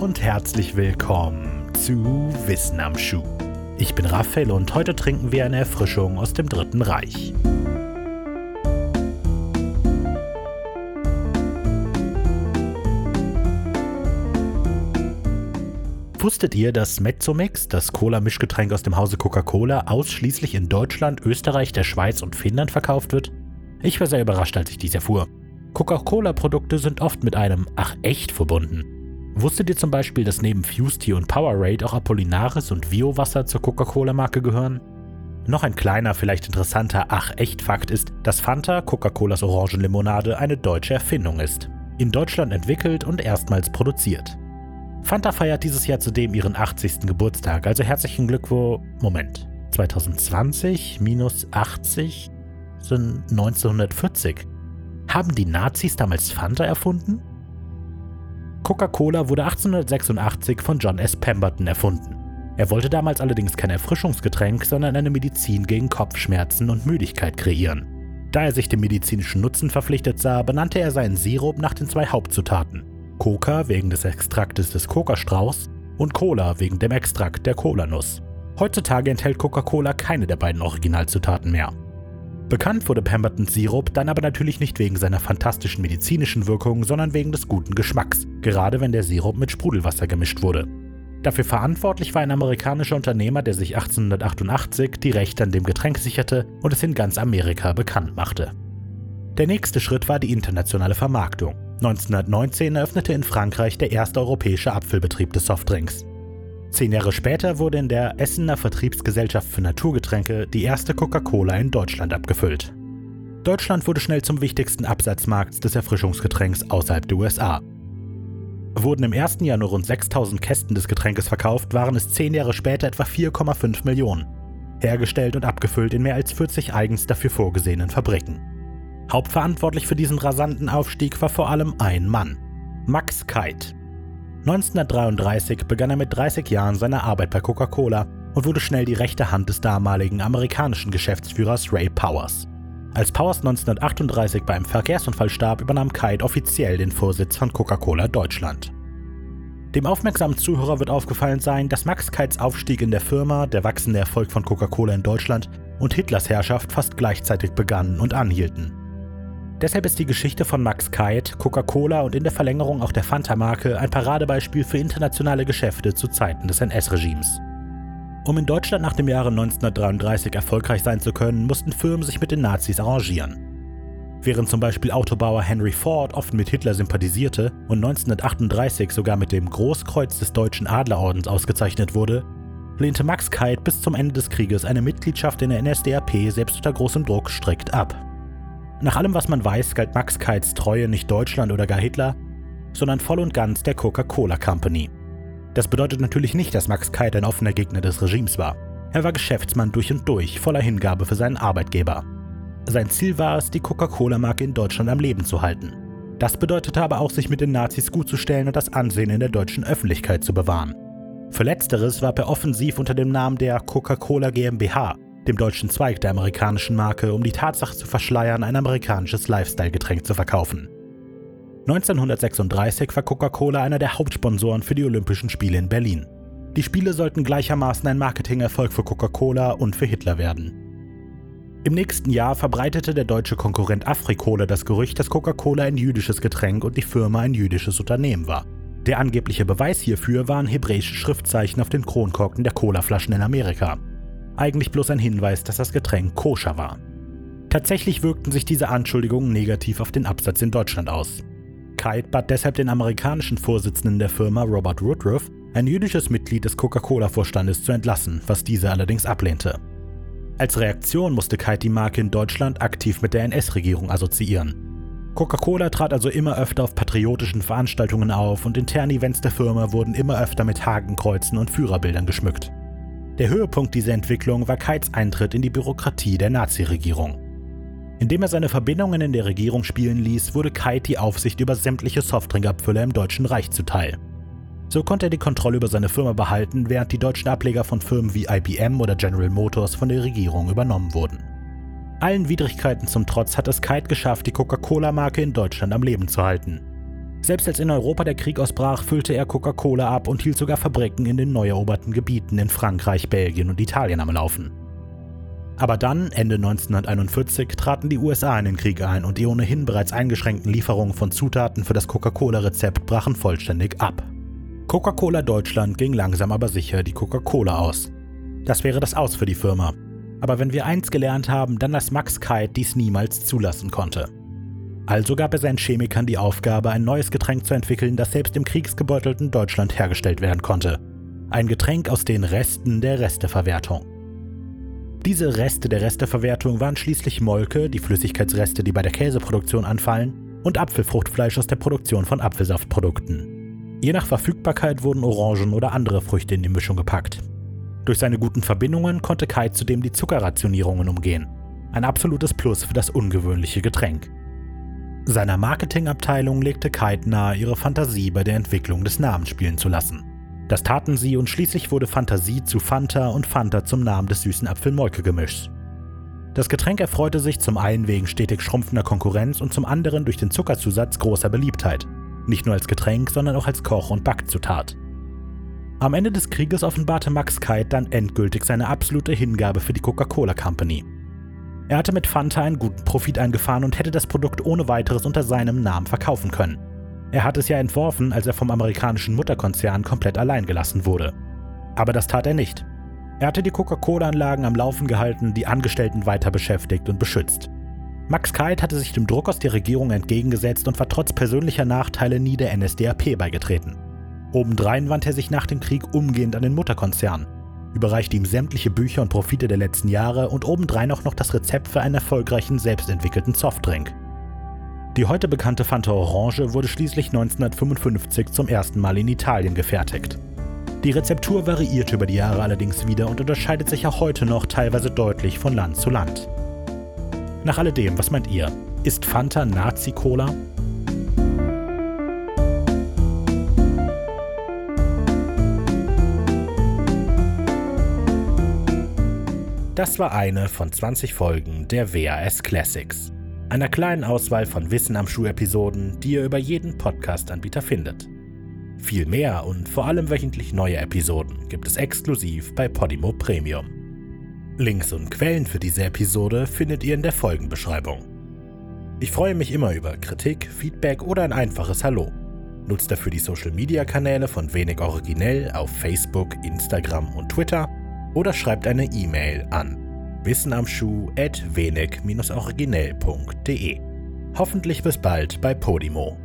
und herzlich willkommen zu Wissen am Schuh. Ich bin Raphael und heute trinken wir eine Erfrischung aus dem Dritten Reich. Wusstet ihr, dass Mezzomix, das Cola-Mischgetränk aus dem Hause Coca-Cola, ausschließlich in Deutschland, Österreich, der Schweiz und Finnland verkauft wird? Ich war sehr überrascht, als ich dies erfuhr. Coca-Cola-Produkte sind oft mit einem Ach echt verbunden. Wusstet ihr zum Beispiel, dass neben Fusty und Powerade auch Apollinaris und Vio-Wasser zur Coca-Cola-Marke gehören? Noch ein kleiner, vielleicht interessanter Ach-Echt-Fakt ist, dass Fanta, Coca-Colas Orangenlimonade, eine deutsche Erfindung ist. In Deutschland entwickelt und erstmals produziert. Fanta feiert dieses Jahr zudem ihren 80. Geburtstag, also herzlichen Glückwunsch. Moment. 2020 minus 80 sind 1940. Haben die Nazis damals Fanta erfunden? Coca-Cola wurde 1886 von John S. Pemberton erfunden. Er wollte damals allerdings kein Erfrischungsgetränk, sondern eine Medizin gegen Kopfschmerzen und Müdigkeit kreieren. Da er sich dem medizinischen Nutzen verpflichtet sah, benannte er seinen Sirup nach den zwei Hauptzutaten. Coca wegen des Extraktes des Coca-Strauß und Cola wegen dem Extrakt der Cola-Nuss. Heutzutage enthält Coca-Cola keine der beiden Originalzutaten mehr. Bekannt wurde Pembertons Sirup dann aber natürlich nicht wegen seiner fantastischen medizinischen Wirkung, sondern wegen des guten Geschmacks, gerade wenn der Sirup mit Sprudelwasser gemischt wurde. Dafür verantwortlich war ein amerikanischer Unternehmer, der sich 1888 die Rechte an dem Getränk sicherte und es in ganz Amerika bekannt machte. Der nächste Schritt war die internationale Vermarktung. 1919 eröffnete in Frankreich der erste europäische Apfelbetrieb des Softdrinks. Zehn Jahre später wurde in der Essener Vertriebsgesellschaft für Naturgetränke die erste Coca-Cola in Deutschland abgefüllt. Deutschland wurde schnell zum wichtigsten Absatzmarkt des Erfrischungsgetränks außerhalb der USA. Wurden im ersten Jahr nur rund 6000 Kästen des Getränkes verkauft, waren es zehn Jahre später etwa 4,5 Millionen. Hergestellt und abgefüllt in mehr als 40 eigens dafür vorgesehenen Fabriken. Hauptverantwortlich für diesen rasanten Aufstieg war vor allem ein Mann: Max Keit. 1933 begann er mit 30 Jahren seine Arbeit bei Coca-Cola und wurde schnell die rechte Hand des damaligen amerikanischen Geschäftsführers Ray Powers. Als Powers 1938 bei einem Verkehrsunfall starb, übernahm Kite offiziell den Vorsitz von Coca-Cola Deutschland. Dem aufmerksamen Zuhörer wird aufgefallen sein, dass Max Kites Aufstieg in der Firma, der wachsende Erfolg von Coca-Cola in Deutschland und Hitlers Herrschaft fast gleichzeitig begannen und anhielten. Deshalb ist die Geschichte von Max Kite, Coca-Cola und in der Verlängerung auch der Fanta-Marke ein Paradebeispiel für internationale Geschäfte zu Zeiten des NS-Regimes. Um in Deutschland nach dem Jahre 1933 erfolgreich sein zu können, mussten Firmen sich mit den Nazis arrangieren. Während zum Beispiel Autobauer Henry Ford oft mit Hitler sympathisierte und 1938 sogar mit dem Großkreuz des Deutschen Adlerordens ausgezeichnet wurde, lehnte Max Kite bis zum Ende des Krieges eine Mitgliedschaft in der NSDAP selbst unter großem Druck strikt ab. Nach allem, was man weiß, galt Max Kites Treue nicht Deutschland oder gar Hitler, sondern voll und ganz der Coca-Cola Company. Das bedeutet natürlich nicht, dass Max Kite ein offener Gegner des Regimes war. Er war Geschäftsmann durch und durch, voller Hingabe für seinen Arbeitgeber. Sein Ziel war es, die Coca-Cola-Marke in Deutschland am Leben zu halten. Das bedeutete aber auch, sich mit den Nazis gutzustellen und das Ansehen in der deutschen Öffentlichkeit zu bewahren. Für letzteres warb er offensiv unter dem Namen der Coca-Cola GmbH, dem deutschen Zweig der amerikanischen Marke, um die Tatsache zu verschleiern, ein amerikanisches Lifestyle-Getränk zu verkaufen. 1936 war Coca-Cola einer der Hauptsponsoren für die Olympischen Spiele in Berlin. Die Spiele sollten gleichermaßen ein Marketingerfolg für Coca-Cola und für Hitler werden. Im nächsten Jahr verbreitete der deutsche Konkurrent Afrikola das Gerücht, dass Coca-Cola ein jüdisches Getränk und die Firma ein jüdisches Unternehmen war. Der angebliche Beweis hierfür waren hebräische Schriftzeichen auf den Kronkorken der Colaflaschen in Amerika eigentlich bloß ein Hinweis, dass das Getränk koscher war. Tatsächlich wirkten sich diese Anschuldigungen negativ auf den Absatz in Deutschland aus. Kite bat deshalb den amerikanischen Vorsitzenden der Firma Robert Woodruff, ein jüdisches Mitglied des Coca-Cola-Vorstandes zu entlassen, was dieser allerdings ablehnte. Als Reaktion musste Kite die Marke in Deutschland aktiv mit der NS-Regierung assoziieren. Coca-Cola trat also immer öfter auf patriotischen Veranstaltungen auf und interne Events der Firma wurden immer öfter mit Hakenkreuzen und Führerbildern geschmückt. Der Höhepunkt dieser Entwicklung war Kites Eintritt in die Bürokratie der Nazi-Regierung. Indem er seine Verbindungen in der Regierung spielen ließ, wurde Kite die Aufsicht über sämtliche Softdrinkabfüller im Deutschen Reich zuteil. So konnte er die Kontrolle über seine Firma behalten, während die deutschen Ableger von Firmen wie IBM oder General Motors von der Regierung übernommen wurden. Allen Widrigkeiten zum Trotz hat es Kite geschafft, die Coca-Cola-Marke in Deutschland am Leben zu halten. Selbst als in Europa der Krieg ausbrach, füllte er Coca-Cola ab und hielt sogar Fabriken in den neu eroberten Gebieten in Frankreich, Belgien und Italien am Laufen. Aber dann, Ende 1941, traten die USA in den Krieg ein und die ohnehin bereits eingeschränkten Lieferungen von Zutaten für das Coca-Cola-Rezept brachen vollständig ab. Coca-Cola Deutschland ging langsam aber sicher die Coca-Cola aus. Das wäre das Aus für die Firma. Aber wenn wir eins gelernt haben, dann dass Max Kite dies niemals zulassen konnte. Also gab er seinen Chemikern die Aufgabe, ein neues Getränk zu entwickeln, das selbst im kriegsgebeutelten Deutschland hergestellt werden konnte. Ein Getränk aus den Resten der Resteverwertung. Diese Reste der Resteverwertung waren schließlich Molke, die Flüssigkeitsreste, die bei der Käseproduktion anfallen, und Apfelfruchtfleisch aus der Produktion von Apfelsaftprodukten. Je nach Verfügbarkeit wurden Orangen oder andere Früchte in die Mischung gepackt. Durch seine guten Verbindungen konnte Kai zudem die Zuckerrationierungen umgehen. Ein absolutes Plus für das ungewöhnliche Getränk. Seiner Marketingabteilung legte Kite nahe, ihre Fantasie bei der Entwicklung des Namens spielen zu lassen. Das taten sie und schließlich wurde Fantasie zu Fanta und Fanta zum Namen des süßen Apfelmolke-Gemischs. Das Getränk erfreute sich zum einen wegen stetig schrumpfender Konkurrenz und zum anderen durch den Zuckerzusatz großer Beliebtheit. Nicht nur als Getränk, sondern auch als Koch- und Backzutat. Am Ende des Krieges offenbarte Max Kite dann endgültig seine absolute Hingabe für die Coca-Cola Company. Er hatte mit Fanta einen guten Profit eingefahren und hätte das Produkt ohne weiteres unter seinem Namen verkaufen können. Er hat es ja entworfen, als er vom amerikanischen Mutterkonzern komplett allein gelassen wurde. Aber das tat er nicht. Er hatte die Coca-Cola-Anlagen am Laufen gehalten, die Angestellten weiter beschäftigt und beschützt. Max Kite hatte sich dem Druck aus der Regierung entgegengesetzt und war trotz persönlicher Nachteile nie der NSDAP beigetreten. Obendrein wandte er sich nach dem Krieg umgehend an den Mutterkonzern, überreichte ihm sämtliche Bücher und Profite der letzten Jahre und obendrein auch noch das Rezept für einen erfolgreichen selbstentwickelten Softdrink. Die heute bekannte Fanta Orange wurde schließlich 1955 zum ersten Mal in Italien gefertigt. Die Rezeptur variiert über die Jahre allerdings wieder und unterscheidet sich auch heute noch teilweise deutlich von Land zu Land. Nach alledem, was meint ihr? Ist Fanta Nazi-Cola? Das war eine von 20 Folgen der WAS Classics einer kleinen Auswahl von Wissen am Schuh-Episoden, die ihr über jeden Podcast-Anbieter findet. Viel mehr und vor allem wöchentlich neue Episoden gibt es exklusiv bei Podimo Premium. Links und Quellen für diese Episode findet ihr in der Folgenbeschreibung. Ich freue mich immer über Kritik, Feedback oder ein einfaches Hallo. Nutzt dafür die Social-Media-Kanäle von Wenig Originell auf Facebook, Instagram und Twitter oder schreibt eine E-Mail an wissenamschuh at wenig-originell.de. Hoffentlich bis bald bei Podimo.